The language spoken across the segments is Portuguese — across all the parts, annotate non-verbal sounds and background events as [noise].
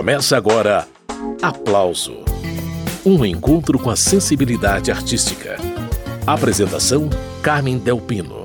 Começa agora Aplauso Um encontro com a sensibilidade artística. Apresentação: Carmen Delpino.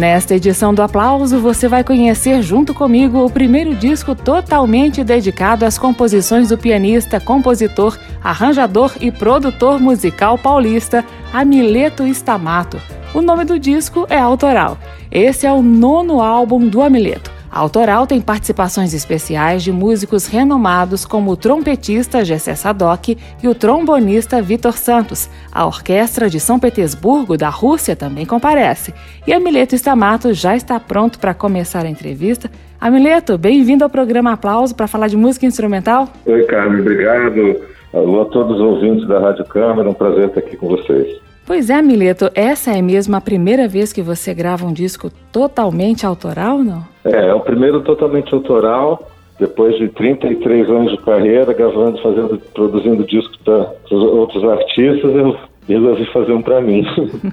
Nesta edição do Aplauso, você vai conhecer junto comigo o primeiro disco totalmente dedicado às composições do pianista, compositor, arranjador e produtor musical paulista Amileto Stamato. O nome do disco é autoral. Esse é o nono álbum do Amileto. A autoral tem participações especiais de músicos renomados como o trompetista Gessé Sadoc e o trombonista Vitor Santos. A Orquestra de São Petersburgo, da Rússia, também comparece. E Amileto Stamato já está pronto para começar a entrevista. Amileto, bem-vindo ao programa Aplauso para falar de música instrumental. Oi, Carmen, obrigado. Alô a todos os ouvintes da Rádio Câmara, um prazer estar aqui com vocês. Pois é, Mileto, essa é mesmo a primeira vez que você grava um disco totalmente autoral, não? É, é o primeiro totalmente autoral, depois de 33 anos de carreira, gravando, fazendo, produzindo discos para outros artistas, eu resolvi fazer um para mim.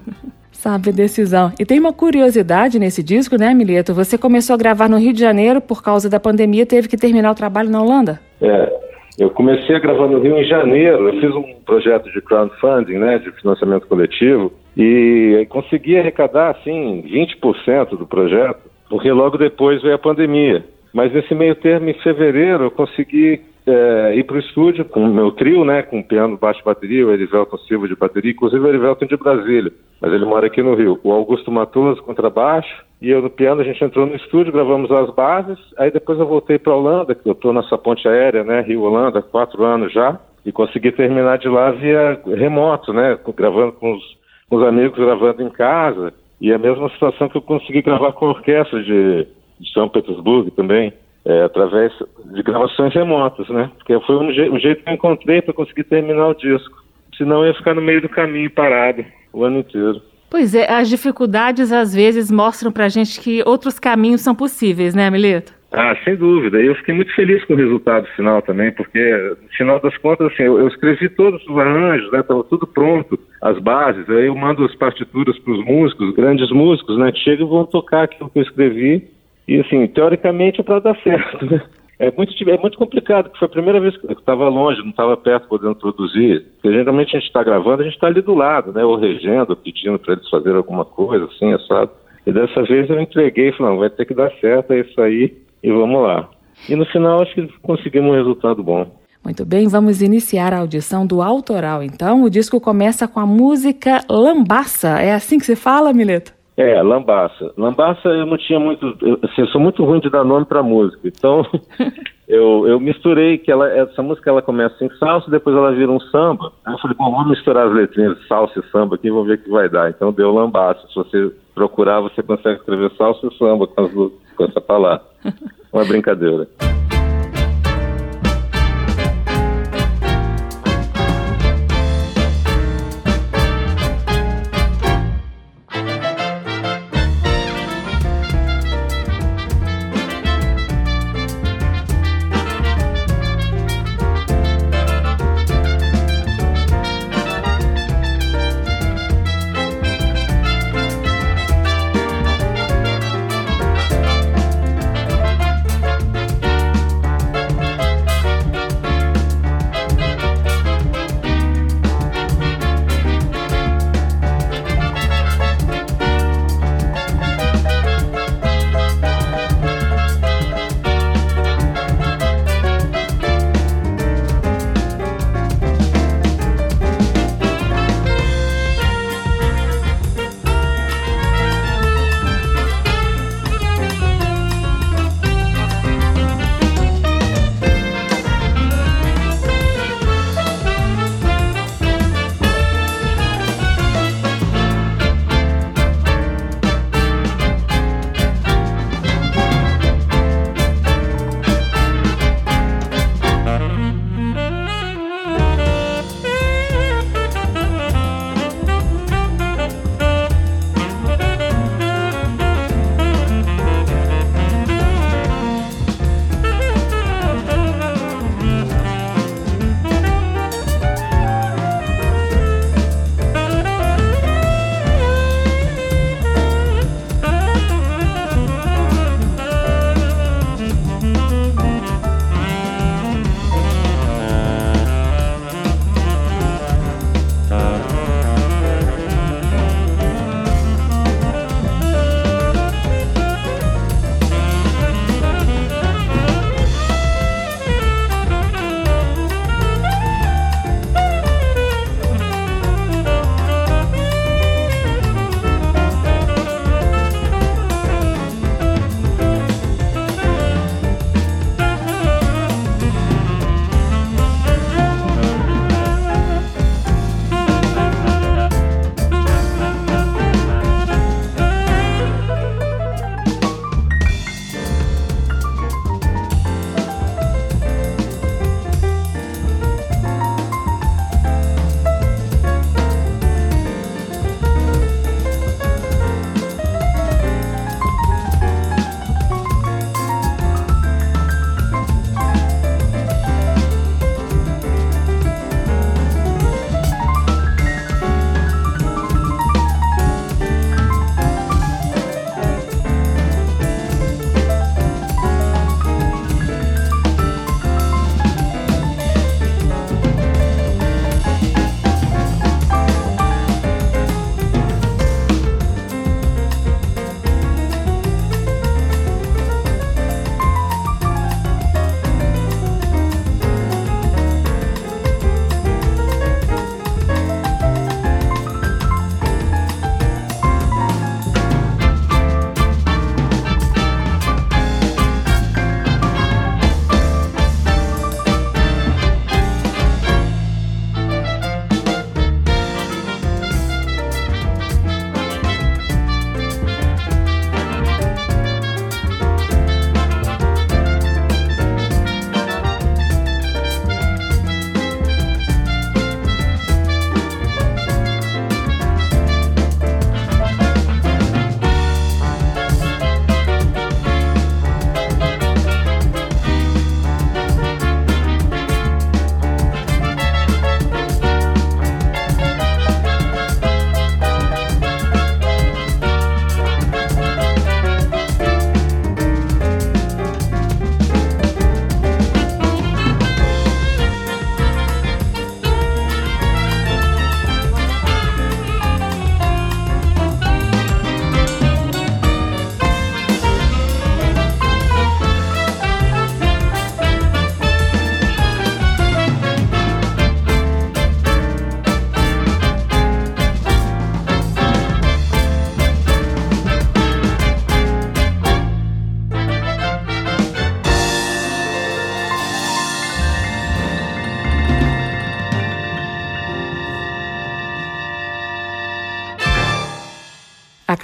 [laughs] Sabe, decisão. E tem uma curiosidade nesse disco, né, Mileto? Você começou a gravar no Rio de Janeiro por causa da pandemia, teve que terminar o trabalho na Holanda? É, eu comecei a gravar no Rio em janeiro. Eu fiz um projeto de crowdfunding, né, de financiamento coletivo, e consegui arrecadar, assim, 20% do projeto, porque logo depois veio a pandemia. Mas nesse meio termo, em fevereiro, eu consegui é, ir para o estúdio com o meu trio, né, com piano, baixo bateria, o Erivelton Silva de bateria, inclusive o Erivelton de Brasília, mas ele mora aqui no Rio. O Augusto Matoso, contrabaixo, e eu no piano, a gente entrou no estúdio, gravamos as bases, aí depois eu voltei para Holanda, que eu estou nessa ponte aérea, né, Rio-Holanda, quatro anos já, e consegui terminar de lá via remoto, né, gravando com os, com os amigos, gravando em casa, e a mesma situação que eu consegui gravar com a orquestra de, de São Petersburgo também é, através de gravações remotas, né? Porque foi um, je um jeito que eu encontrei para conseguir terminar o disco. Senão eu ia ficar no meio do caminho parado o ano inteiro. Pois é, as dificuldades às vezes mostram pra gente que outros caminhos são possíveis, né, Mileto? Ah, sem dúvida. Eu fiquei muito feliz com o resultado final também, porque, no final das contas, assim, eu, eu escrevi todos os arranjos, né? Tava tudo pronto, as bases. Aí eu mando as partituras para os músicos, grandes músicos, né? Que chegam e vão tocar aquilo que eu escrevi e assim, teoricamente é para dar certo, né? É muito, é muito complicado, porque foi a primeira vez que eu estava longe, não estava perto podendo produzir. Porque geralmente a gente está gravando, a gente está ali do lado, né? Ou regendo, pedindo para eles fazerem alguma coisa, assim, sabe? E dessa vez eu entreguei falei, não, vai ter que dar certo, é isso aí, e vamos lá. E no final acho que conseguimos um resultado bom. Muito bem, vamos iniciar a audição do autoral. Então, o disco começa com a música Lambaça. É assim que se fala, Mileto? É, Lambaça. Lambaça eu não tinha muito. Eu, assim, eu sou muito ruim de dar nome para música. Então [laughs] eu, eu misturei que ela, essa música ela começa em salsa, depois ela vira um samba. Aí eu falei, bom, vamos misturar as letrinhas de salsa e samba aqui e vamos ver o que vai dar. Então deu Lambaça. Se você procurar, você consegue escrever salsa e samba com, as, com essa palavra. [laughs] Uma brincadeira.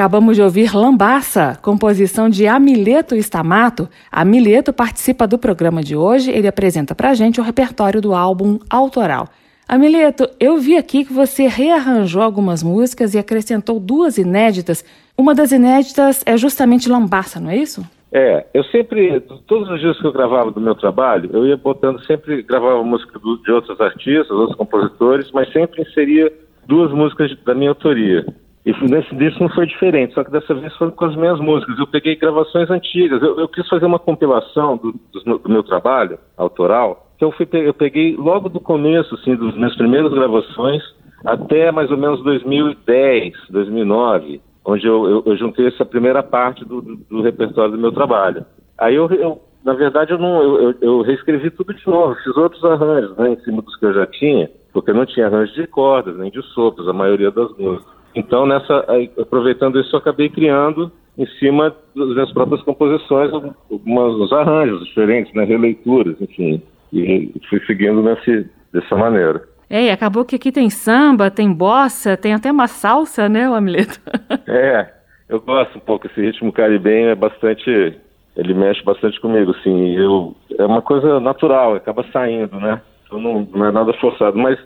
Acabamos de ouvir Lambaça, composição de Amileto Stamato. Amileto participa do programa de hoje, ele apresenta pra gente o repertório do álbum autoral. Amileto, eu vi aqui que você rearranjou algumas músicas e acrescentou duas inéditas. Uma das inéditas é justamente Lambaça, não é isso? É, eu sempre, todos os dias que eu gravava do meu trabalho, eu ia botando, sempre gravava música de outros artistas, outros compositores, mas sempre inseria duas músicas da minha autoria. E nesse disco não foi diferente, só que dessa vez foram com as minhas músicas. Eu peguei gravações antigas. Eu, eu quis fazer uma compilação do, do, do, meu trabalho autoral. Então eu, fui, eu peguei logo do começo, assim, dos minhas primeiras gravações, até mais ou menos 2010, 2009, onde eu, eu, eu juntei essa primeira parte do, do, repertório do meu trabalho. Aí eu, eu na verdade, eu, não, eu, eu, reescrevi tudo de novo, fiz outros arranjos né, em cima dos que eu já tinha, porque não tinha arranjo de cordas, nem de sopros, a maioria das músicas. Então, nessa, aproveitando isso, eu acabei criando em cima das minhas próprias composições alguns arranjos diferentes, né, releituras, enfim, e fui seguindo nesse, dessa maneira. É, e acabou que aqui tem samba, tem bossa, tem até uma salsa, né, o Amuleto? [laughs] é, eu gosto um pouco, esse ritmo caribenho é bastante, ele mexe bastante comigo, assim, eu, é uma coisa natural, acaba saindo, né, então não, não é nada forçado, mas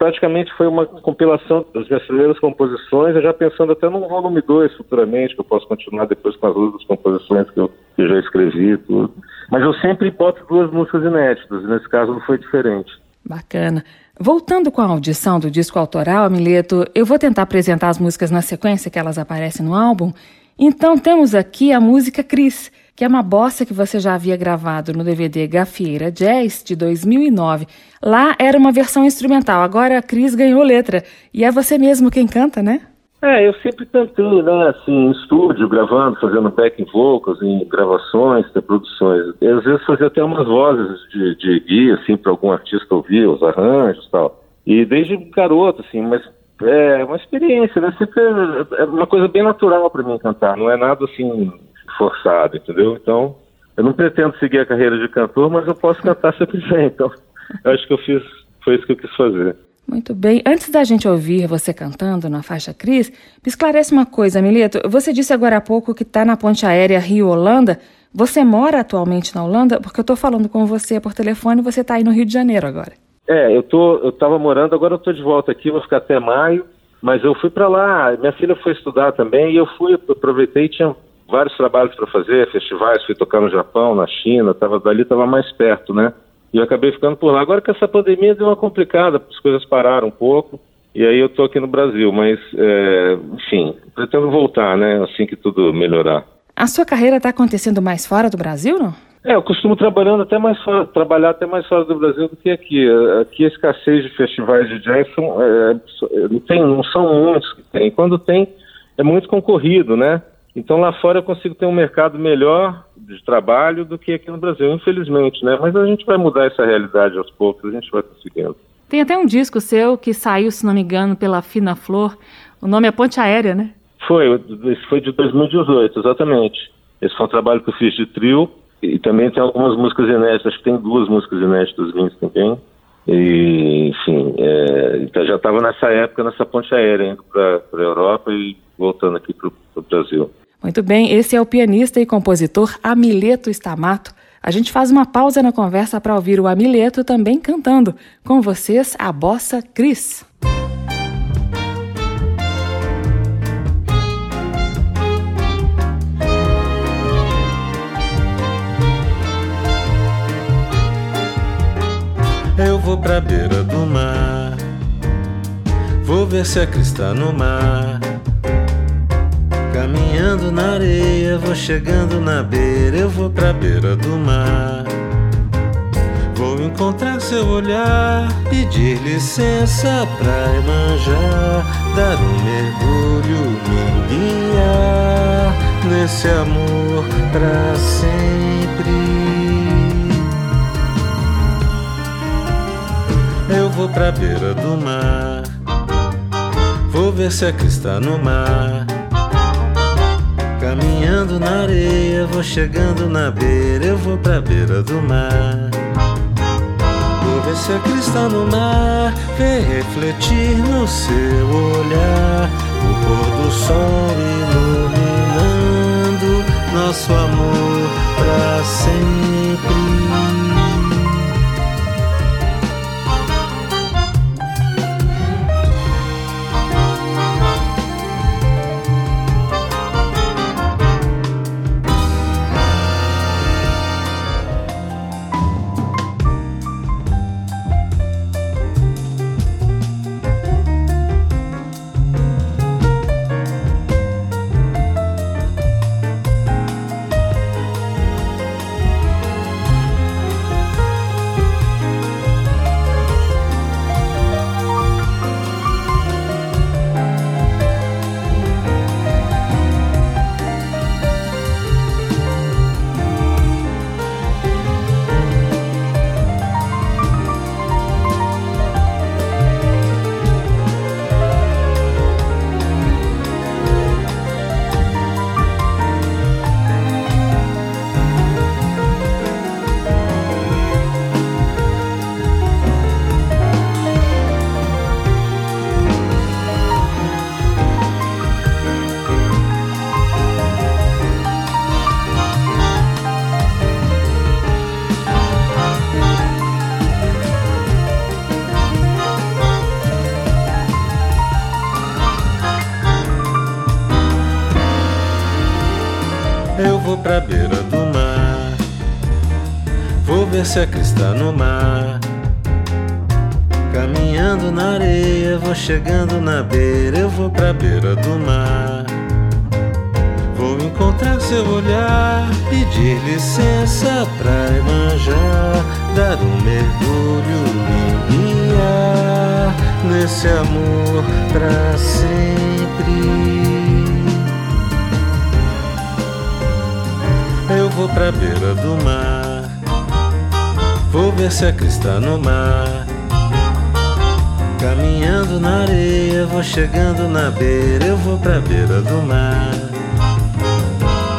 praticamente foi uma compilação das minhas primeiras composições, já pensando até num volume 2 futuramente, que eu posso continuar depois com as outras composições que eu, que já escrevi tudo. Mas eu sempre boto duas músicas inéditas, nesse caso não foi diferente. Bacana. Voltando com a audição do disco autoral, Amileto, eu vou tentar apresentar as músicas na sequência que elas aparecem no álbum. Então temos aqui a música Cris, que é uma bossa que você já havia gravado no DVD Gafieira Jazz de 2009. Lá era uma versão instrumental, agora a Cris ganhou letra. E é você mesmo quem canta, né? É, eu sempre cantei, né, assim, em estúdio, gravando, fazendo backing vocals, em gravações, produções. Eu, às vezes fazia até umas vozes de, de guia, assim, para algum artista ouvir, os arranjos e tal. E desde garoto, assim, mas é uma experiência, né? Sempre é, é uma coisa bem natural para mim cantar, não é nada assim forçado, entendeu? Então, eu não pretendo seguir a carreira de cantor, mas eu posso cantar se eu quiser. Então, eu acho que eu fiz, foi isso que eu quis fazer. Muito bem. Antes da gente ouvir você cantando na faixa Cris, me esclarece uma coisa, Mileto. Você disse agora há pouco que está na ponte aérea Rio-Holanda. Você mora atualmente na Holanda? Porque eu estou falando com você por telefone e você está aí no Rio de Janeiro agora. É, eu tô, eu estava morando, agora eu estou de volta aqui, vou ficar até maio, mas eu fui para lá, minha filha foi estudar também e eu fui, aproveitei, tinha vários trabalhos para fazer, festivais, fui tocar no Japão, na China, tava dali estava mais perto, né? E eu acabei ficando por lá. Agora que essa pandemia deu uma complicada, as coisas pararam um pouco, e aí eu estou aqui no Brasil, mas, é, enfim, pretendo voltar, né, assim que tudo melhorar. A sua carreira está acontecendo mais fora do Brasil, não? É, eu costumo trabalhando até mais fora, trabalhar até mais fora do Brasil do que aqui. Aqui a escassez de festivais de jazz são, é, não, tem, não são muitos que tem. Quando tem, é muito concorrido, né? Então lá fora eu consigo ter um mercado melhor de trabalho do que aqui no Brasil, infelizmente, né? Mas a gente vai mudar essa realidade aos poucos, a gente vai conseguindo. Tem até um disco seu que saiu, se não me engano, pela Fina Flor. O nome é Ponte Aérea, né? Foi, esse foi de 2018, exatamente. Esse foi um trabalho que eu fiz de trio e também tem algumas músicas inéditas, acho que tem duas músicas inéditas minhas também. E, enfim, é, então já estava nessa época, nessa ponte aérea, indo para a Europa e voltando aqui para o Brasil. Muito bem, esse é o pianista e compositor Amileto Stamato. A gente faz uma pausa na conversa para ouvir o Amileto também cantando. Com vocês, a bossa Cris. Eu vou pra beira do mar, vou ver se a Cris tá no mar. Caminhando na areia, vou chegando na beira, eu vou pra beira do mar. Vou encontrar seu olhar, pedir licença pra emanjar, dar um mergulho, me guiar nesse amor pra sempre. Eu vou pra beira do mar, vou ver se a crista no mar. Caminhando na areia, vou chegando na beira, eu vou pra beira do mar. Vou ver se a crista no mar, ver refletir no seu olhar o pôr do sol no nosso amor pra sempre. Vou ver se a crista no mar. Caminhando na areia, vou chegando na beira, eu vou pra beira do mar. Vou encontrar seu olhar, pedir licença pra manjar, dar um mergulho, me guiar nesse amor pra sempre. Eu vou pra beira do mar. Vou ver se a crista no mar. Caminhando na areia, vou chegando na beira. Eu vou pra beira do mar.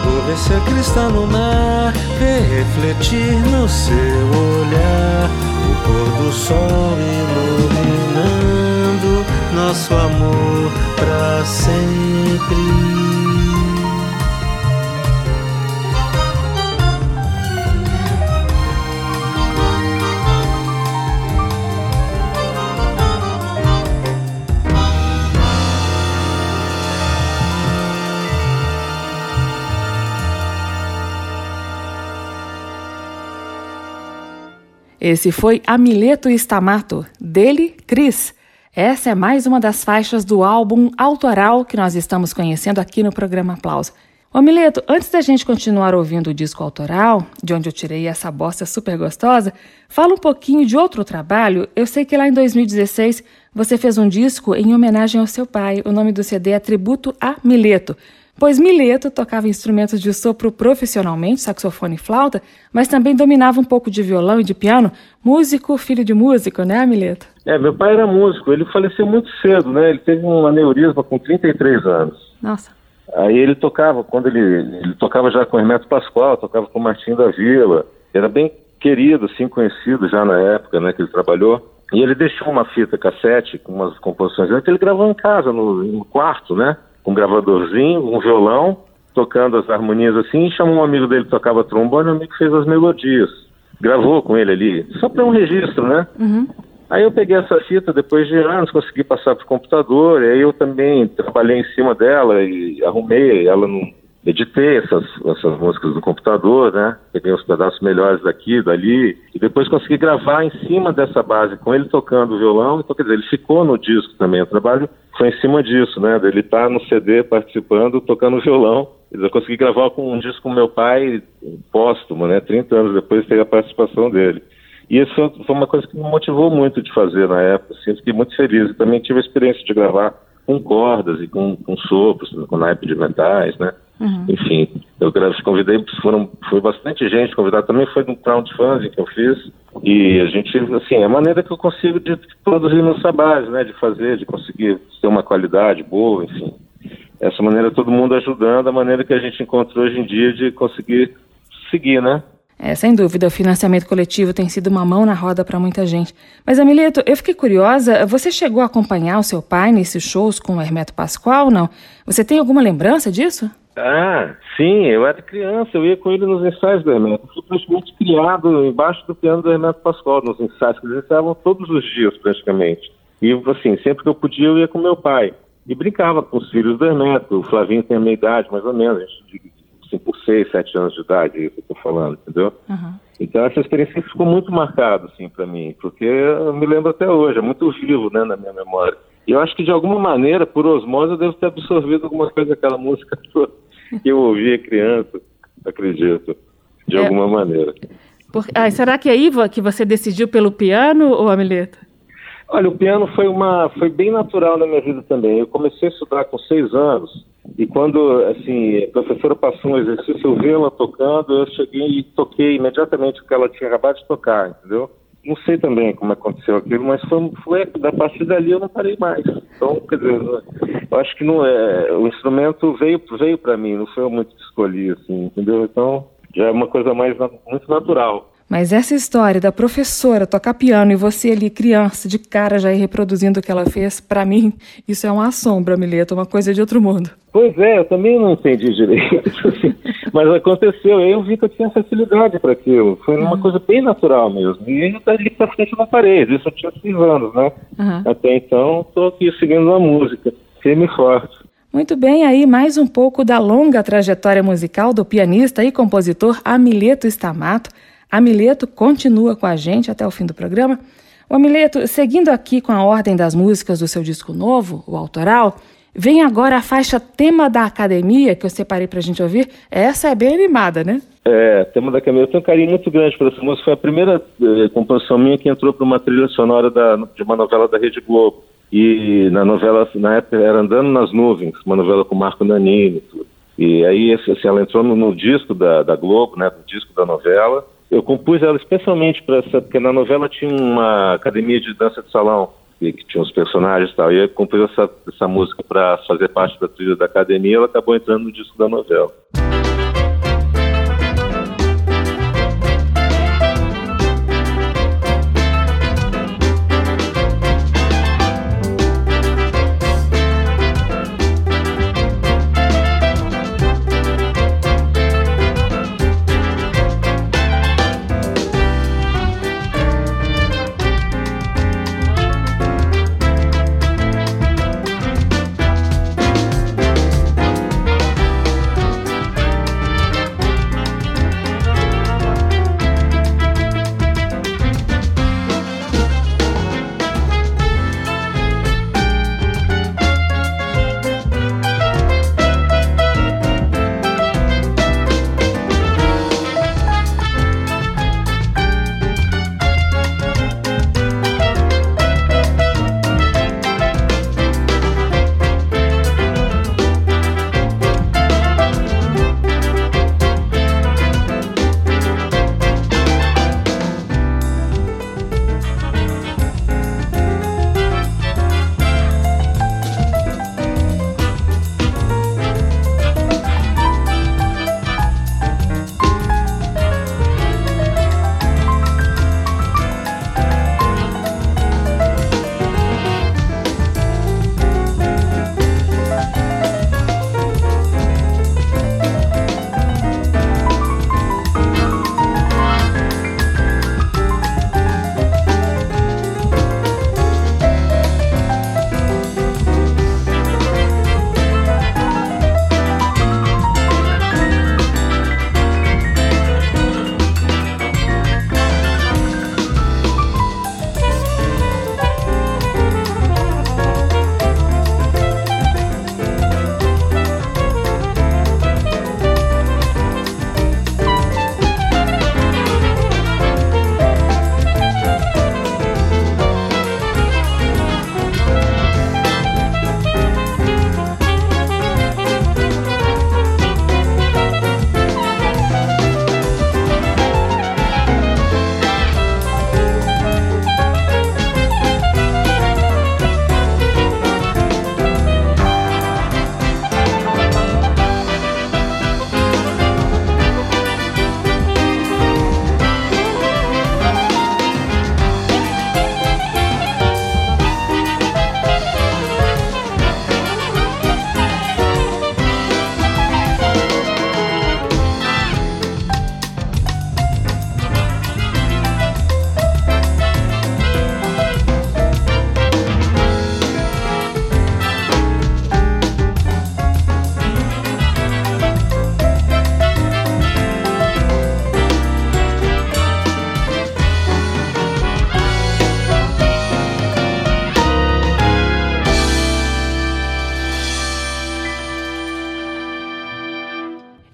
Vou ver se a crista no mar. Ver refletir no seu olhar. O pôr do sol iluminando nosso amor pra sempre. Esse foi Amileto Stamato, dele, Cris. Essa é mais uma das faixas do álbum autoral que nós estamos conhecendo aqui no programa Aplauso. Ô Mileto, antes da gente continuar ouvindo o disco autoral, de onde eu tirei essa bosta super gostosa, fala um pouquinho de outro trabalho. Eu sei que lá em 2016 você fez um disco em homenagem ao seu pai. O nome do CD é Tributo a Mileto pois Mileto tocava instrumentos de sopro profissionalmente, saxofone e flauta, mas também dominava um pouco de violão e de piano. Músico, filho de músico, né, Mileto? É, meu pai era músico, ele faleceu muito cedo, né? Ele teve um aneurisma com 33 anos. Nossa. Aí ele tocava, quando ele, ele tocava já com Hermeto Pascoal, tocava com Martim da Vila, era bem querido, assim, conhecido já na época, né, que ele trabalhou. E ele deixou uma fita cassete com umas composições, que ele gravou em casa, no, no quarto, né? Um gravadorzinho, um violão, tocando as harmonias assim, e chamou um amigo dele que tocava trombone, o amigo fez as melodias. Gravou com ele ali, só para um registro, né? Uhum. Aí eu peguei essa fita depois de anos, consegui passar para o computador, e aí eu também trabalhei em cima dela e arrumei ela num editei essas, essas músicas no computador, né? Peguei uns pedaços melhores daqui, dali, e depois consegui gravar em cima dessa base, com ele tocando violão, então quer dizer, ele ficou no disco também, o trabalho foi em cima disso, né? Ele tá no CD participando, tocando violão, eu consegui gravar com um disco com meu pai póstumo, né? 30 anos depois teve a participação dele. E isso foi uma coisa que me motivou muito de fazer na época, assim, fiquei muito feliz. E também tive a experiência de gravar com cordas e com, com sopros, com naipe de metais, né? Uhum. Enfim, eu convidei, foram, foi bastante gente convidada também, foi no crowdfunding que eu fiz, e a gente, assim, é a maneira que eu consigo de produzir meus trabalhos, né, de fazer, de conseguir ter uma qualidade boa, enfim. Essa maneira, todo mundo ajudando, a maneira que a gente encontrou hoje em dia de conseguir seguir, né? É, sem dúvida, o financiamento coletivo tem sido uma mão na roda para muita gente. Mas, Amilito, eu fiquei curiosa, você chegou a acompanhar o seu pai nesses shows com o Hermeto Pascoal, não? Você tem alguma lembrança disso? Ah, sim, eu era criança, eu ia com ele nos ensaios do Hermeto. Fui praticamente criado embaixo do piano do Hermeto Pascoal, nos ensaios que eles estavam todos os dias, praticamente. E, assim, sempre que eu podia, eu ia com meu pai. E brincava com os filhos do Hermeto. O Flavinho tem a minha idade, mais ou menos, a gente, assim, por seis, sete anos de idade, é isso que eu tô falando, entendeu? Uhum. Então, essa experiência ficou muito marcada, assim, para mim, porque eu me lembro até hoje, é muito vivo, né, na minha memória. E eu acho que, de alguma maneira, por osmose, eu devo ter absorvido alguma coisa daquela música [laughs] que eu ouvia criança, acredito, de é. alguma maneira. Por... Ah, será que é Iva que você decidiu pelo piano ou Amileta? Olha, o piano foi uma foi bem natural na minha vida também. Eu comecei a estudar com seis anos e quando assim a professora passou um exercício, eu vi ela tocando, eu cheguei e toquei imediatamente o que ela tinha acabado de tocar, entendeu? Não sei também como aconteceu aquilo, mas foi, foi da partir dali eu não parei mais. Então, quer dizer, eu acho que não é, o instrumento veio veio para mim, não foi eu muito que escolhi assim, entendeu? Então já é uma coisa mais muito natural. Mas essa história da professora tocar piano e você ali, criança, de cara já ir reproduzindo o que ela fez, para mim, isso é uma assombra, Mileta, uma coisa de outro mundo. Pois é, eu também não entendi direito. [laughs] Mas aconteceu, eu vi que eu tinha facilidade para aquilo. Foi uma uhum. coisa bem natural mesmo. E dali para frente eu não parei, isso eu tinha seis anos, né? Uhum. Até então, estou aqui seguindo a música, firme e forte. Muito bem, aí mais um pouco da longa trajetória musical do pianista e compositor Amileto Stamato. Amileto continua com a gente até o fim do programa. O Amileto, seguindo aqui com a ordem das músicas do seu disco novo, o autoral, vem agora a faixa Tema da Academia, que eu separei para a gente ouvir. Essa é bem animada, né? É, Tema da Academia. Eu tenho um carinho muito grande por essa música. Foi a primeira eh, composição minha que entrou para uma trilha sonora da, de uma novela da Rede Globo. E na novela, na época, era Andando nas Nuvens, uma novela com Marco Nanini e tudo. E aí, assim, ela entrou no, no disco da, da Globo, né, no disco da novela, eu compus ela especialmente para essa, porque na novela tinha uma academia de dança de salão, que, que tinha os personagens e tal, e eu compus essa, essa música para fazer parte da trilha da academia, ela acabou entrando no disco da novela.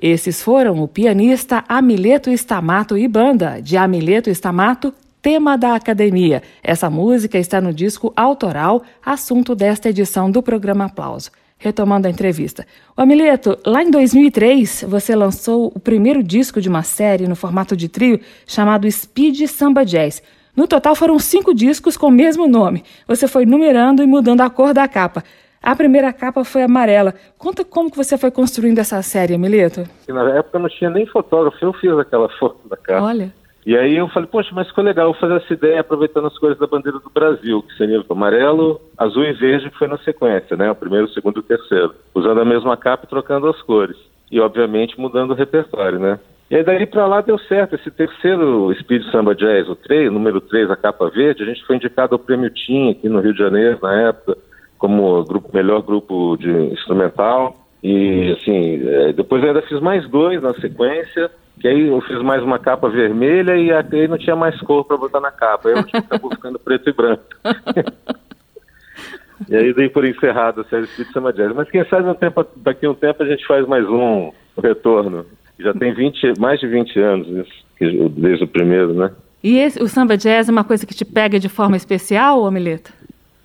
Esses foram o pianista Amileto Stamato e banda, de Amileto Stamato, tema da academia. Essa música está no disco autoral, assunto desta edição do programa Aplauso. Retomando a entrevista. O Amileto, lá em 2003, você lançou o primeiro disco de uma série no formato de trio chamado Speed Samba Jazz. No total foram cinco discos com o mesmo nome. Você foi numerando e mudando a cor da capa. A primeira capa foi amarela. Conta como que você foi construindo essa série, Amileto. Na época não tinha nem fotógrafo, eu fiz aquela [laughs] foto da capa. Olha. E aí eu falei, poxa, mas ficou legal, fazer essa ideia aproveitando as cores da bandeira do Brasil, que seria o amarelo, azul e verde, que foi na sequência, né? O primeiro, o segundo e o terceiro. Usando a mesma capa e trocando as cores. E, obviamente, mudando o repertório, né? E aí daí para lá deu certo. Esse terceiro Speed Samba Jazz, o 3, número 3, a capa verde, a gente foi indicado ao Prêmio TIM aqui no Rio de Janeiro, na época, como grupo, melhor grupo de instrumental. E, assim, é, depois ainda fiz mais dois na sequência que aí eu fiz mais uma capa vermelha e aí não tinha mais cor para botar na capa. Aí eu acabou ficando preto e branco. [laughs] e aí dei por encerrado a série Speed Summer Jazz. Mas quem sabe um tempo, daqui a um tempo a gente faz mais um retorno. Já tem 20, mais de 20 anos isso, desde o primeiro, né? E esse, o samba jazz é uma coisa que te pega de forma especial, Amileta?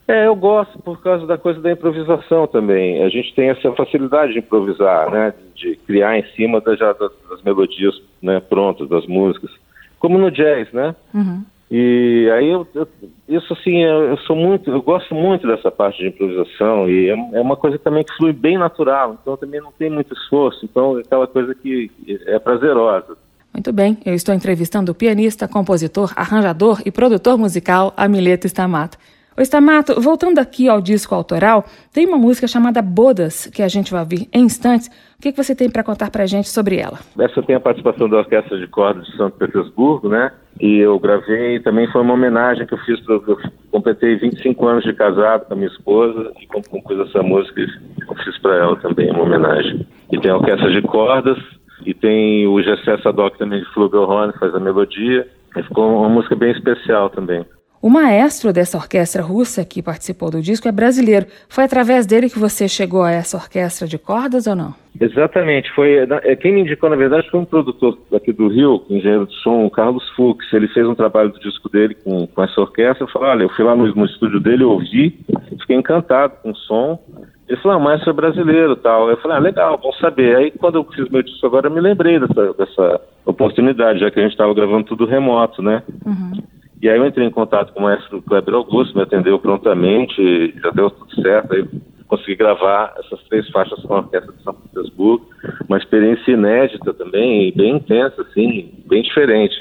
É, eu gosto por causa da coisa da improvisação também. A gente tem essa facilidade de improvisar, né? De criar em cima da, já das, das melodias né, prontas, das músicas. Como no jazz, né? Uhum. E aí eu, eu, isso assim, eu, sou muito, eu gosto muito dessa parte de improvisação e é, é, uma coisa também que flui bem natural, então também não tem muito esforço, então é aquela coisa que é prazerosa. Muito bem, eu estou entrevistando o pianista, compositor, arranjador e produtor musical Amileto Stamato. O Stamato, voltando aqui ao disco autoral, tem uma música chamada Bodas, que a gente vai ouvir em instantes. O que, que você tem para contar para a gente sobre ela? Essa tem a participação da Orquestra de Cordas de São Petersburgo, né? E eu gravei, também foi uma homenagem que eu fiz, eu completei 25 anos de casado com a minha esposa e compus essa música eu fiz para ela também, uma homenagem. E tem a Orquestra de Cordas, e tem o Gessé Sadoc também de Flugelhorn, faz a melodia. E ficou uma música bem especial também. O maestro dessa orquestra russa que participou do disco é brasileiro. Foi através dele que você chegou a essa orquestra de cordas ou não? Exatamente. Foi é, quem me indicou, na verdade, foi um produtor aqui do Rio, engenheiro de som, Carlos Fux. Ele fez um trabalho do disco dele com, com essa orquestra. Eu falei, olha, eu fui lá no, no estúdio dele, ouvi, fiquei encantado com o som. Ele falou, ah, maestro é brasileiro tal. Eu falei, ah, legal, bom saber. Aí quando eu fiz meu disco agora, eu me lembrei dessa, dessa oportunidade, já que a gente estava gravando tudo remoto, né? Uhum. E aí eu entrei em contato com o maestro Kleber Augusto, me atendeu prontamente, já deu tudo certo, aí consegui gravar essas três faixas com a Orquestra de São Petersburgo, uma experiência inédita também, bem intensa, assim, bem diferente.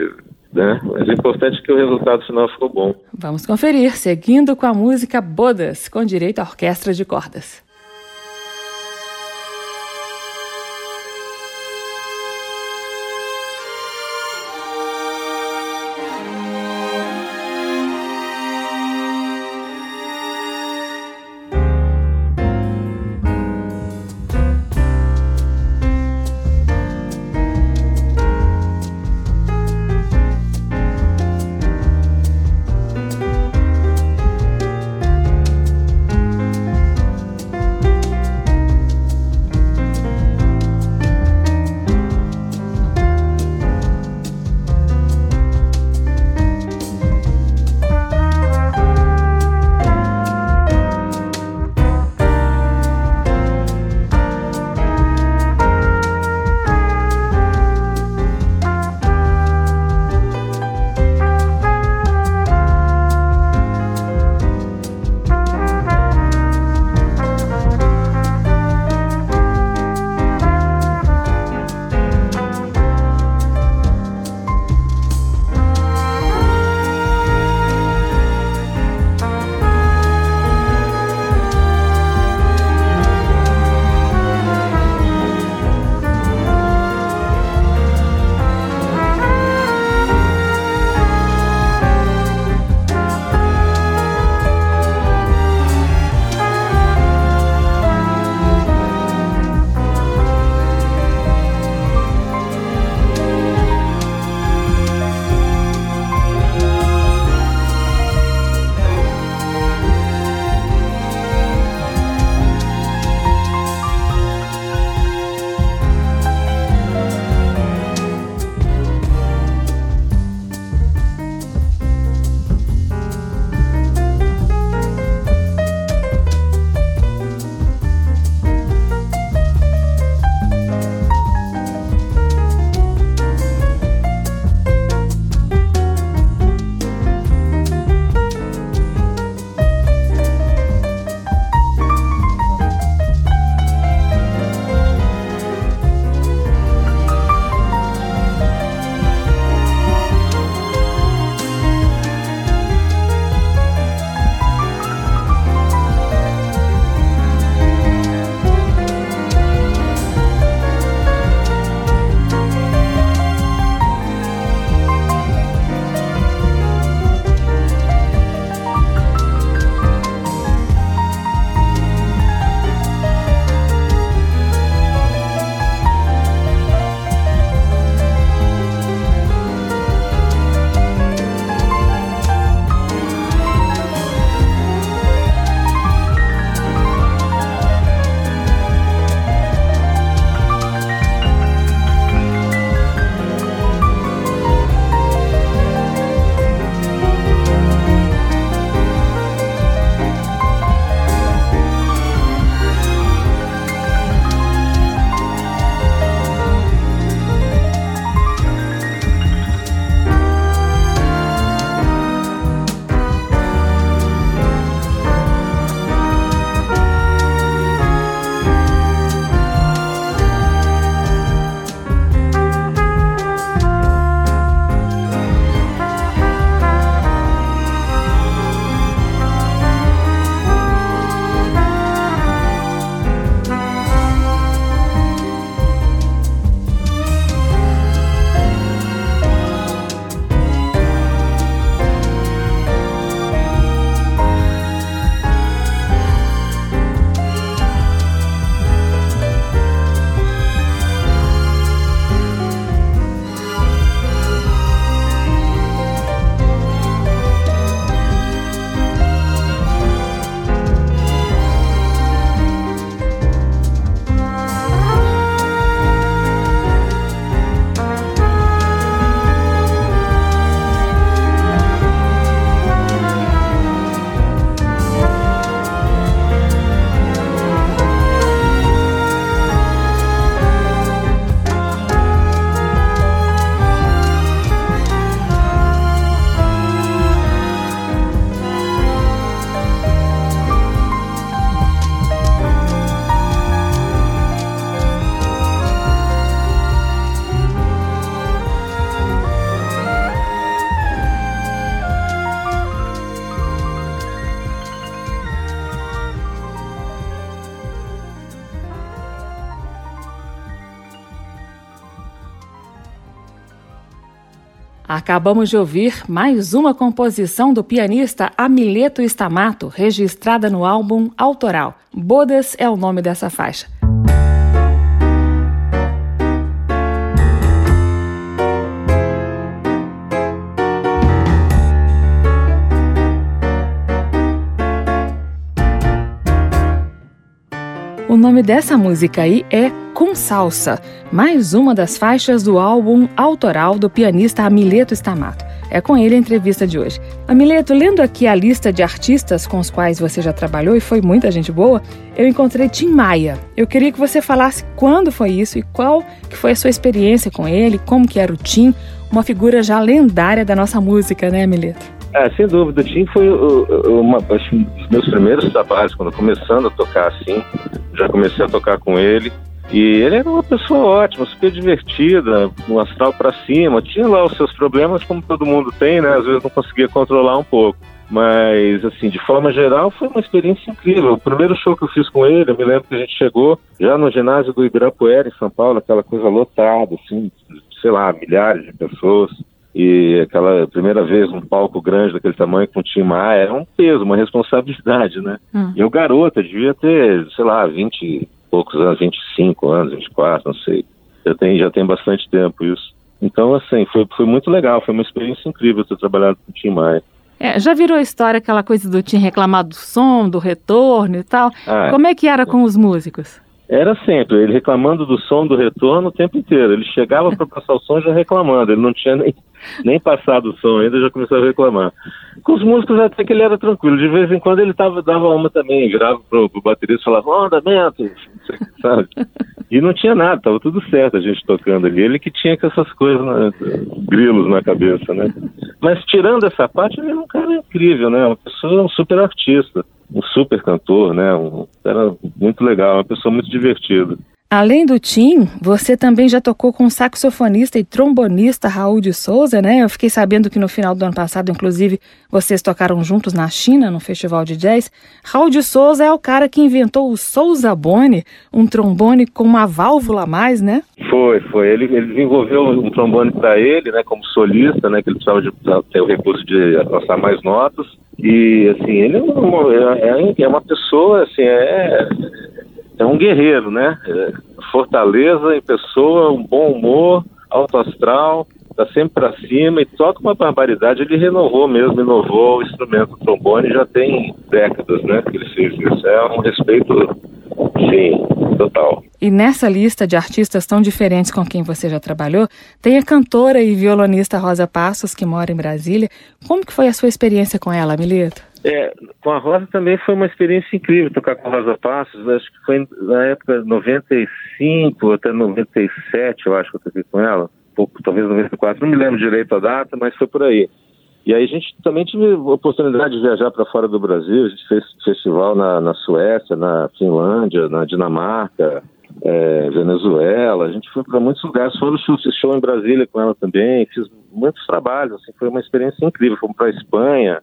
Né? Mas o importante é que o resultado final ficou bom. Vamos conferir, seguindo com a música Bodas, com direito à orquestra de cordas. Acabamos de ouvir mais uma composição do pianista Amileto Stamato, registrada no álbum autoral. Bodas é o nome dessa faixa. O nome dessa música aí é Com Salsa, mais uma das faixas do álbum autoral do pianista Amileto Stamato. É com ele a entrevista de hoje. Amileto, lendo aqui a lista de artistas com os quais você já trabalhou, e foi muita gente boa, eu encontrei Tim Maia. Eu queria que você falasse quando foi isso e qual que foi a sua experiência com ele, como que era o Tim, uma figura já lendária da nossa música, né, Amileto? É, sem dúvida. O Tim foi um dos meus primeiros trabalhos, quando começando a tocar assim. Já comecei a tocar com ele. E ele era uma pessoa ótima, super divertida, um astral para cima. Tinha lá os seus problemas, como todo mundo tem, né? Às vezes não conseguia controlar um pouco. Mas, assim, de forma geral, foi uma experiência incrível. O primeiro show que eu fiz com ele, eu me lembro que a gente chegou já no ginásio do Ibirapuera, em São Paulo, aquela coisa lotada, assim, sei lá, milhares de pessoas. E aquela primeira vez um palco grande daquele tamanho com o Tim Maia era um peso, uma responsabilidade, né? Hum. E eu, garota, devia ter, sei lá, 20 e poucos anos, 25 anos, 24, não sei. Já tem, já tem bastante tempo isso. Então, assim, foi, foi muito legal, foi uma experiência incrível ter trabalhado com o Tim Maia. É, já virou história aquela coisa do Tim reclamar do som, do retorno e tal. Ah, Como é que era com os músicos? Era sempre, ele reclamando do som do retorno o tempo inteiro. Ele chegava para passar o som já reclamando, ele não tinha nem, nem passado o som ainda, já começou a reclamar. Com os músicos até que ele era tranquilo, de vez em quando ele tava, dava uma também, virava pro, pro baterista e falava, oh, andamento, sabe? E não tinha nada, tava tudo certo a gente tocando ali. Ele que tinha com essas coisas, né, grilos na cabeça, né? Mas tirando essa parte, ele é um cara incrível, né? Uma pessoa, um super artista um super cantor, né? Um, era muito legal, uma pessoa muito divertida. Além do Tim, você também já tocou com o saxofonista e trombonista Raul de Souza, né? Eu fiquei sabendo que no final do ano passado, inclusive, vocês tocaram juntos na China, no festival de jazz. Raul de Souza é o cara que inventou o Souza Bone, um trombone com uma válvula a mais, né? Foi, foi. Ele, ele desenvolveu um trombone para ele, né, como solista, né, que ele precisava de ter o recurso de alcançar mais notas. E, assim, ele é uma, é, é uma pessoa, assim, é é um guerreiro, né? É, fortaleza em pessoa, um bom humor, alto astral, tá sempre para cima e toca uma barbaridade. Ele renovou mesmo, inovou o instrumento trombone já tem décadas, né? Que ele fez isso. É um respeito, sim, total. E nessa lista de artistas tão diferentes com quem você já trabalhou, tem a cantora e violonista Rosa Passos, que mora em Brasília. Como que foi a sua experiência com ela, Milito? É, com a Rosa também foi uma experiência incrível tocar com a Rosa Passos. Acho que foi na época 95 até 97, eu acho que eu toquei com ela. Pouco, talvez 94, não me lembro direito a data, mas foi por aí. E aí a gente também tive a oportunidade de viajar para fora do Brasil. A gente fez festival na, na Suécia, na Finlândia, na Dinamarca, é, Venezuela. A gente foi para muitos lugares. Foi no show em Brasília com ela também. Fiz muitos trabalhos. Assim, foi uma experiência incrível. Fomos para Espanha.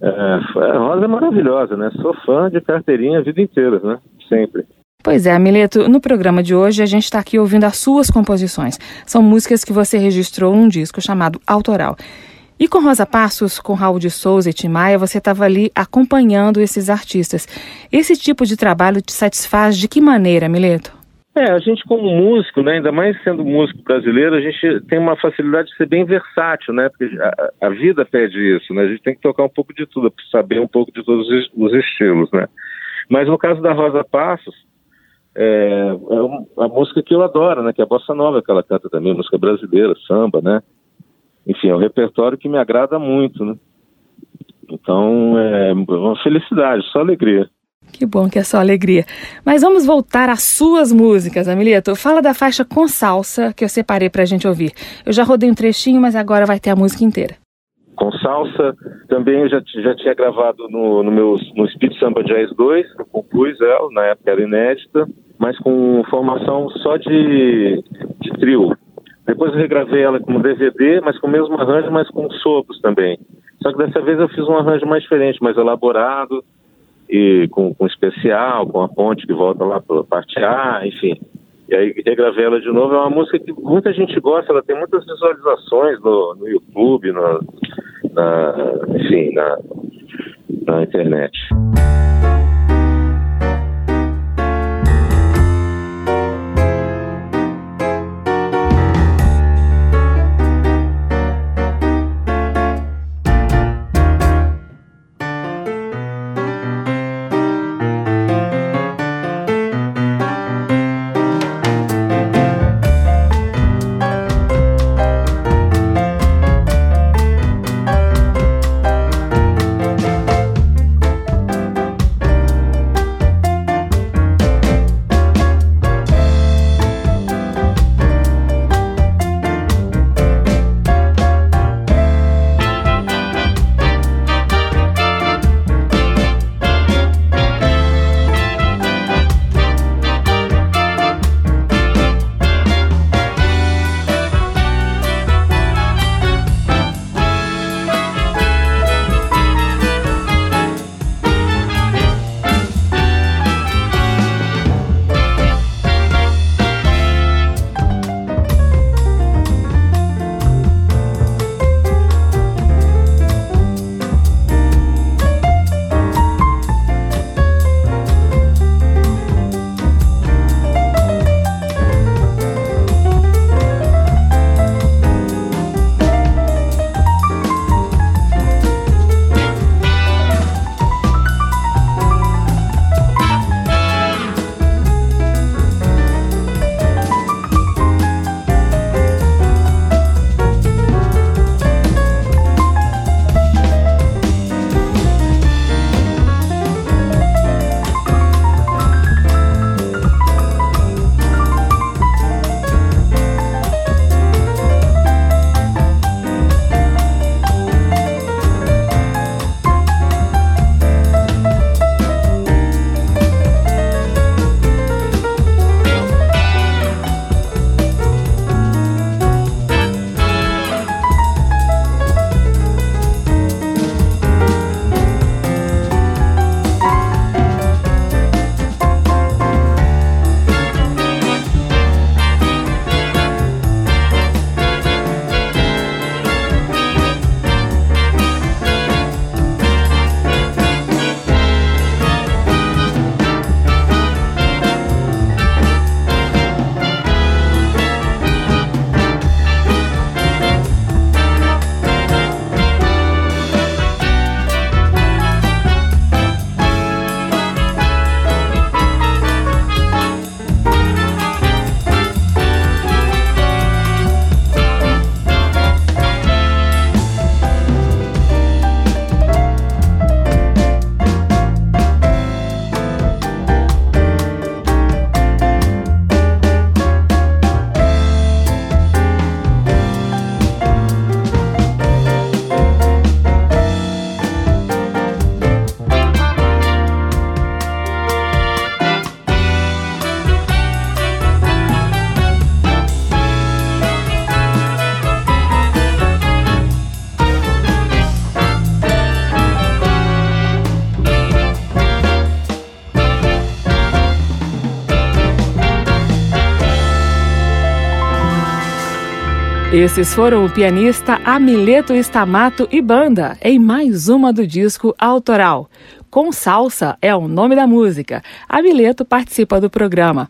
É, a Rosa é maravilhosa, né? Sou fã de carteirinha a vida inteira, né? Sempre. Pois é, Mileto, no programa de hoje a gente está aqui ouvindo as suas composições. São músicas que você registrou num disco chamado Autoral. E com Rosa Passos, com Raul de Souza e Tim Maia, você estava ali acompanhando esses artistas. Esse tipo de trabalho te satisfaz de que maneira, Mileto? É, a gente como músico, né, ainda mais sendo músico brasileiro, a gente tem uma facilidade de ser bem versátil, né? Porque a, a vida pede isso, né? A gente tem que tocar um pouco de tudo, saber um pouco de todos os estilos, né? Mas no caso da Rosa Passos, é, é a música que eu adoro, né? Que é a bossa nova que ela canta também, música brasileira, samba, né? Enfim, é um repertório que me agrada muito, né? Então, é uma felicidade, só alegria. Que bom que é só alegria. Mas vamos voltar às suas músicas, Amilieto. Fala da faixa com salsa que eu separei para a gente ouvir. Eu já rodei um trechinho, mas agora vai ter a música inteira. Com salsa, também eu já, já tinha gravado no, no meu no Speed Samba Jazz 2, eu compus ela, na época era inédita, mas com formação só de, de trio. Depois eu regravei ela como DVD, mas com o mesmo arranjo, mas com sopros também. Só que dessa vez eu fiz um arranjo mais diferente, mais elaborado, e com, com especial, com a ponte que volta lá para parte A, enfim. E aí regravei ela de novo. É uma música que muita gente gosta, ela tem muitas visualizações no, no YouTube, no, na, enfim, na, na internet. Esses foram o pianista Amileto Stamato e banda, em mais uma do disco autoral. Com Salsa é o nome da música. Amileto participa do programa.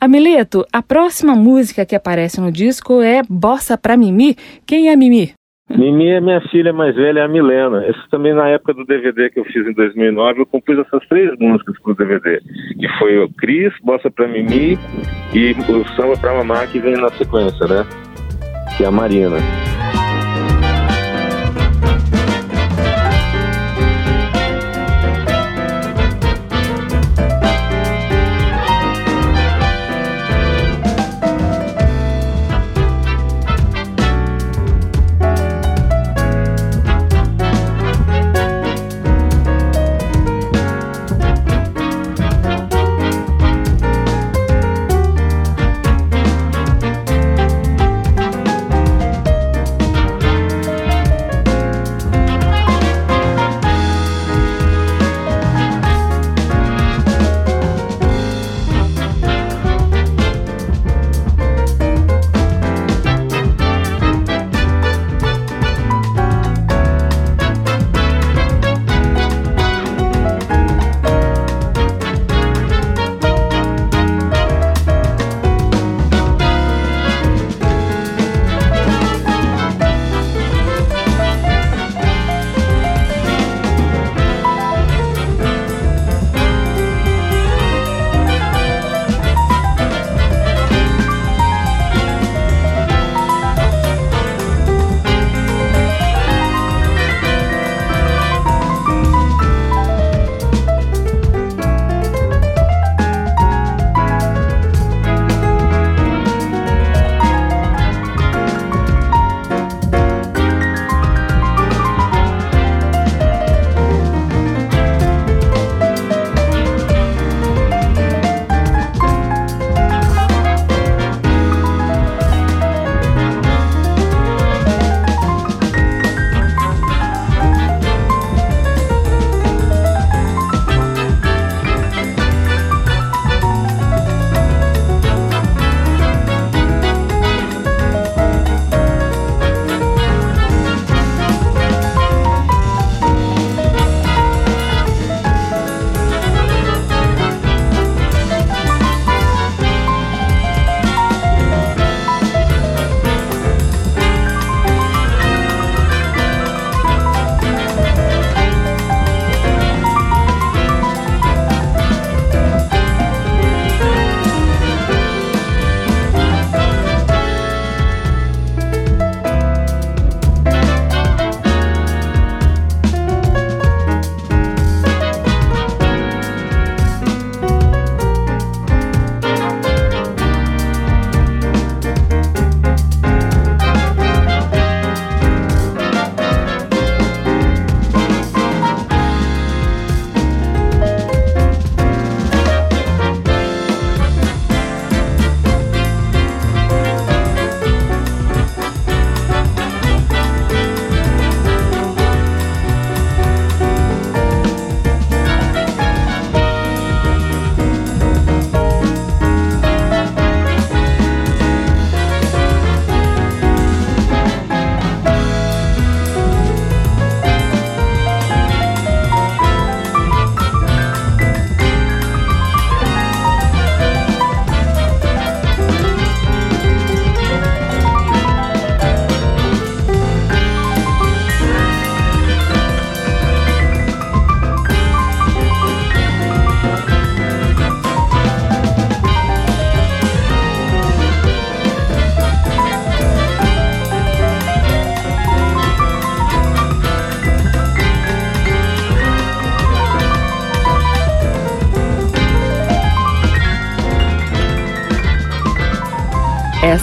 Amileto, a próxima música que aparece no disco é Bossa pra Mimi. Quem é Mimi? Mimi é minha filha mais velha, a Milena. Isso também na época do DVD que eu fiz em 2009, eu compus essas três músicas pro DVD. Que foi o Cris, Bossa pra Mimi e o Samba pra Mamar que vem na sequência, né? A Marina.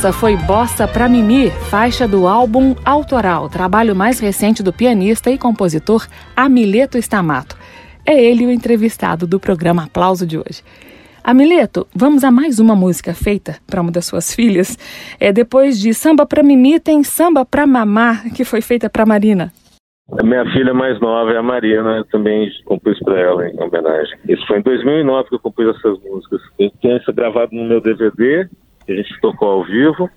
Essa foi Bossa pra Mimi, faixa do álbum Autoral, trabalho mais recente do pianista e compositor Amileto Stamato. É ele o entrevistado do programa Aplauso de hoje. Amileto, vamos a mais uma música feita para uma das suas filhas. É depois de Samba pra Mimi tem Samba pra Mamá, que foi feita para Marina. A minha filha mais nova é a Marina, eu também compus para ela em homenagem. Isso foi em 2009 que eu compus essas músicas. Eu tenho isso gravado no meu DVD que a gente tocou ao vivo.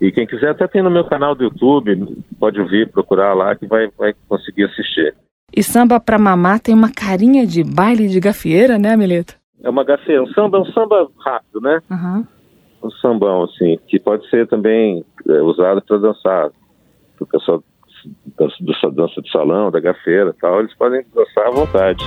E quem quiser até tem no meu canal do YouTube, pode ouvir, procurar lá que vai, vai conseguir assistir. E samba pra mamar tem uma carinha de baile de gafieira, né, Amelito? É uma gafieira, um samba, um samba rápido, né? Uhum. Um sambão, assim, que pode ser também é, usado para dançar. O pessoal da dança de salão, da gafeira tal, eles podem dançar à vontade.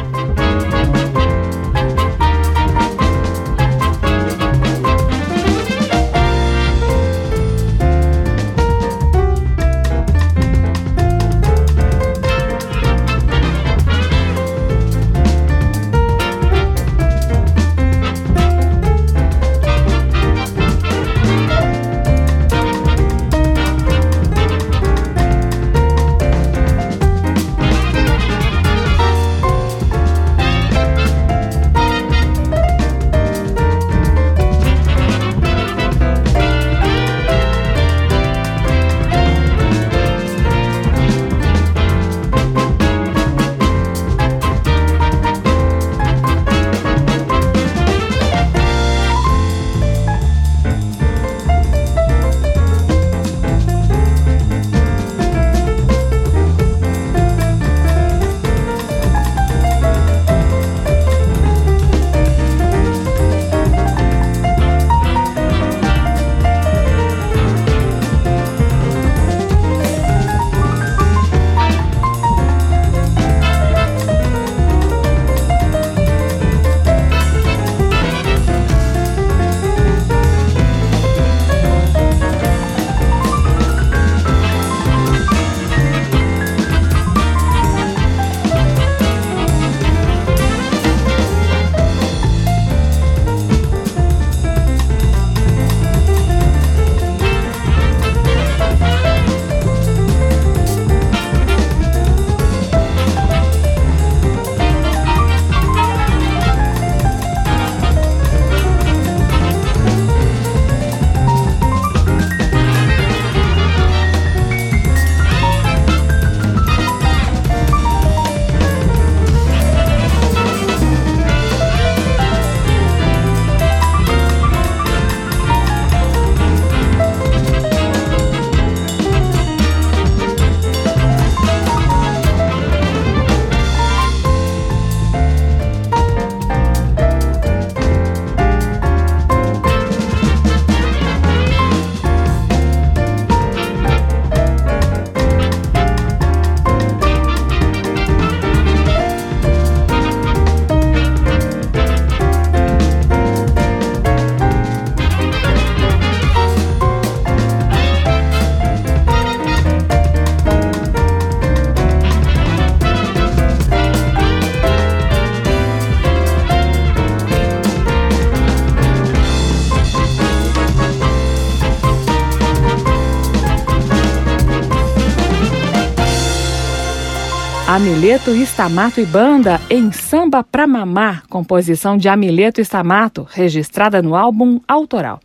Amileto Estamato e Banda em Samba Pra Mamar, composição de Amileto Estamato, registrada no álbum Autoral.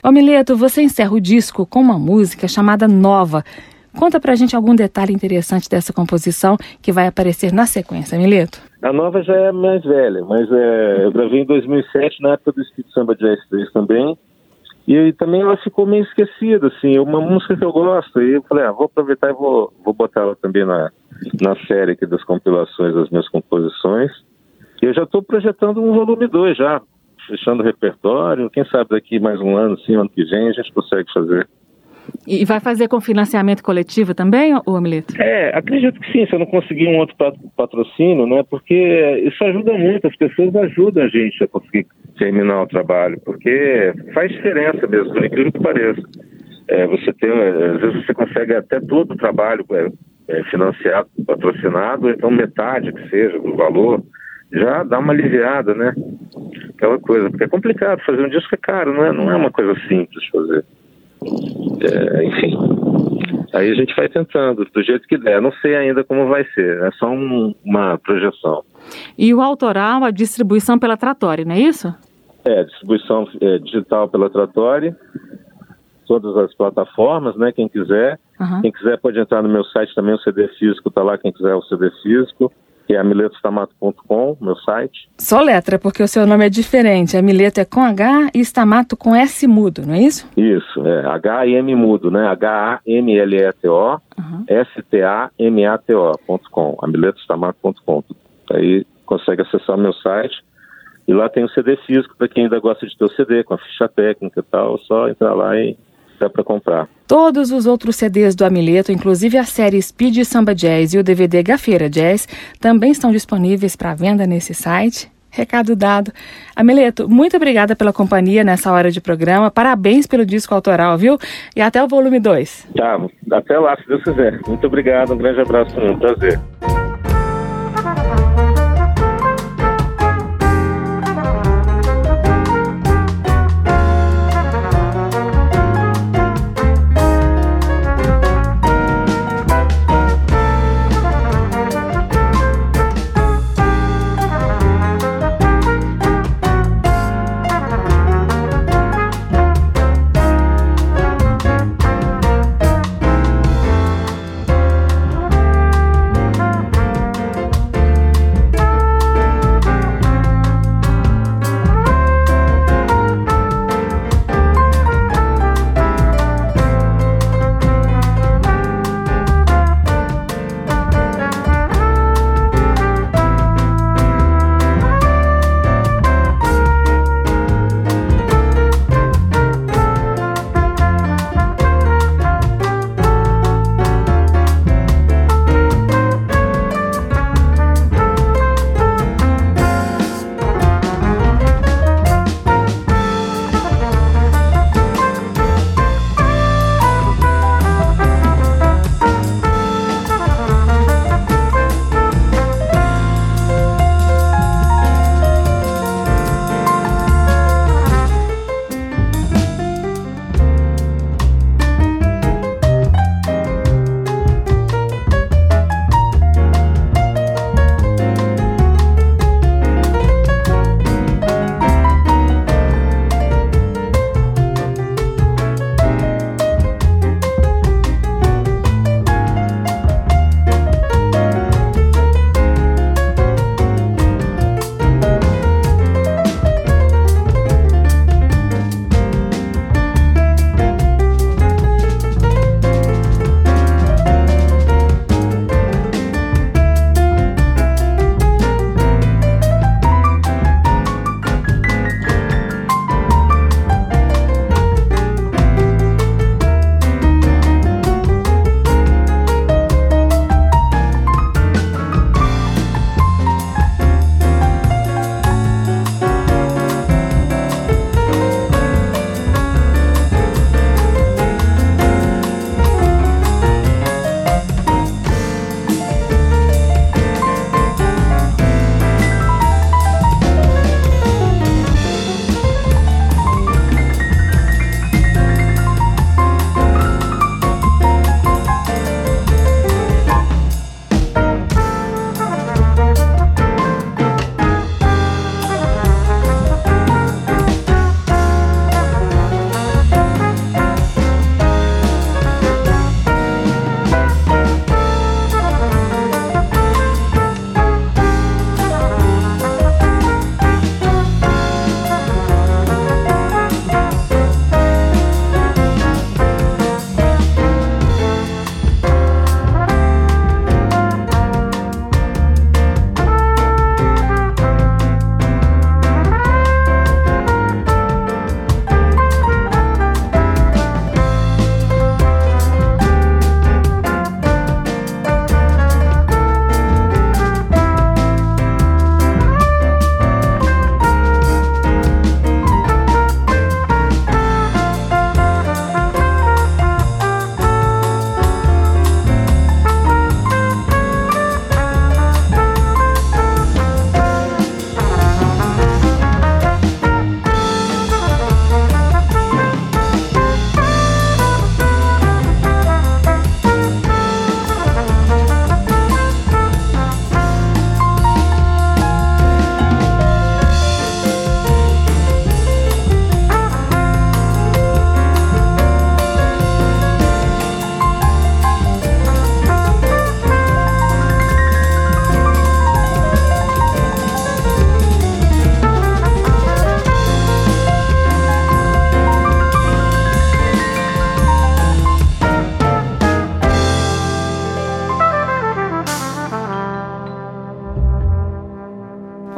Amileto, você encerra o disco com uma música chamada Nova. Conta pra gente algum detalhe interessante dessa composição que vai aparecer na sequência, Amileto. A Nova já é mais velha, mas é, eu gravei em 2007, na época do Espírito Samba Jazz 3 também. E também ela ficou meio esquecida, assim, é uma música que eu gosto. E eu falei, ah, vou aproveitar e vou, vou botar ela também na, na série aqui das compilações das minhas composições. E eu já estou projetando um volume 2 já, fechando o repertório. Quem sabe daqui mais um ano, sim, ano que vem, a gente consegue fazer. E vai fazer com financiamento coletivo também, o Amilito? É, acredito que sim, se eu não conseguir um outro patrocínio, né? Porque isso ajuda muito, as pessoas ajudam a gente a conseguir terminar o trabalho, porque faz diferença mesmo, por incrível que pareça. É, você tem, às vezes você consegue até todo o trabalho é, financiado, patrocinado, então metade que seja do valor, já dá uma aliviada, né? Aquela coisa, porque é complicado, fazer um disco é caro, não é, não é uma coisa simples fazer. é, enfim. Aí a gente vai tentando, do jeito que der. Não sei ainda como vai ser, é só um, uma projeção. E o autoral, a distribuição pela Tratória, não é isso? É, distribuição é, digital pela Tratória, todas as plataformas, né? Quem quiser. Uhum. Quem quiser pode entrar no meu site também, o CD físico está lá, quem quiser o CD físico que é amiletostamato.com, meu site. Só letra, porque o seu nome é diferente. Amileto é com H e Stamato com S mudo, não é isso? Isso, é H e M mudo, né? H-A-M-L-E-T-O, uhum. S-T-A-M-A-T-O.com, amiletostamato.com. Aí consegue acessar o meu site. E lá tem o CD físico para quem ainda gosta de ter o CD, com a ficha técnica e tal, é só entrar lá e dá para comprar. Todos os outros CDs do Amileto, inclusive a série Speed Samba Jazz e o DVD Gafeira Jazz, também estão disponíveis para venda nesse site. Recado dado. Amileto, muito obrigada pela companhia nessa hora de programa. Parabéns pelo disco autoral, viu? E até o volume 2. Tá, até lá, se Deus quiser. Muito obrigado, um grande abraço, um prazer.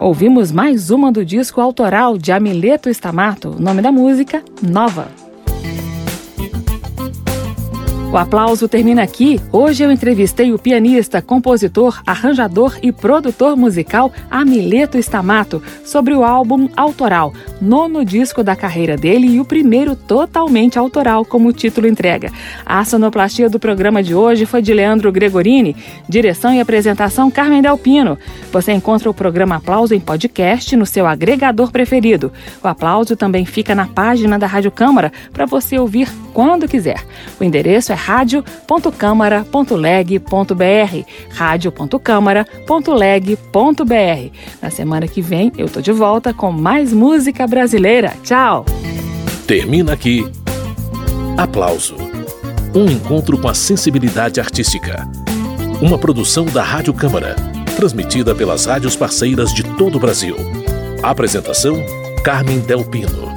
Ouvimos mais uma do disco autoral de Amileto Stamato, nome da música, Nova. O aplauso termina aqui. Hoje eu entrevistei o pianista, compositor, arranjador e produtor musical Amileto Stamato sobre o álbum autoral, nono disco da carreira dele e o primeiro totalmente autoral, como o título entrega. A sonoplastia do programa de hoje foi de Leandro Gregorini, direção e apresentação Carmen Delpino. Você encontra o programa Aplauso em podcast no seu agregador preferido. O aplauso também fica na página da Rádio Câmara para você ouvir quando quiser. O endereço é radio.câmara.leg.br radio.câmara.leg.br Na semana que vem eu tô de volta com mais música brasileira. Tchau! Termina aqui. Aplauso. Um encontro com a sensibilidade artística. Uma produção da Rádio Câmara, transmitida pelas rádios parceiras de todo o Brasil. Apresentação: Carmen Del Pino.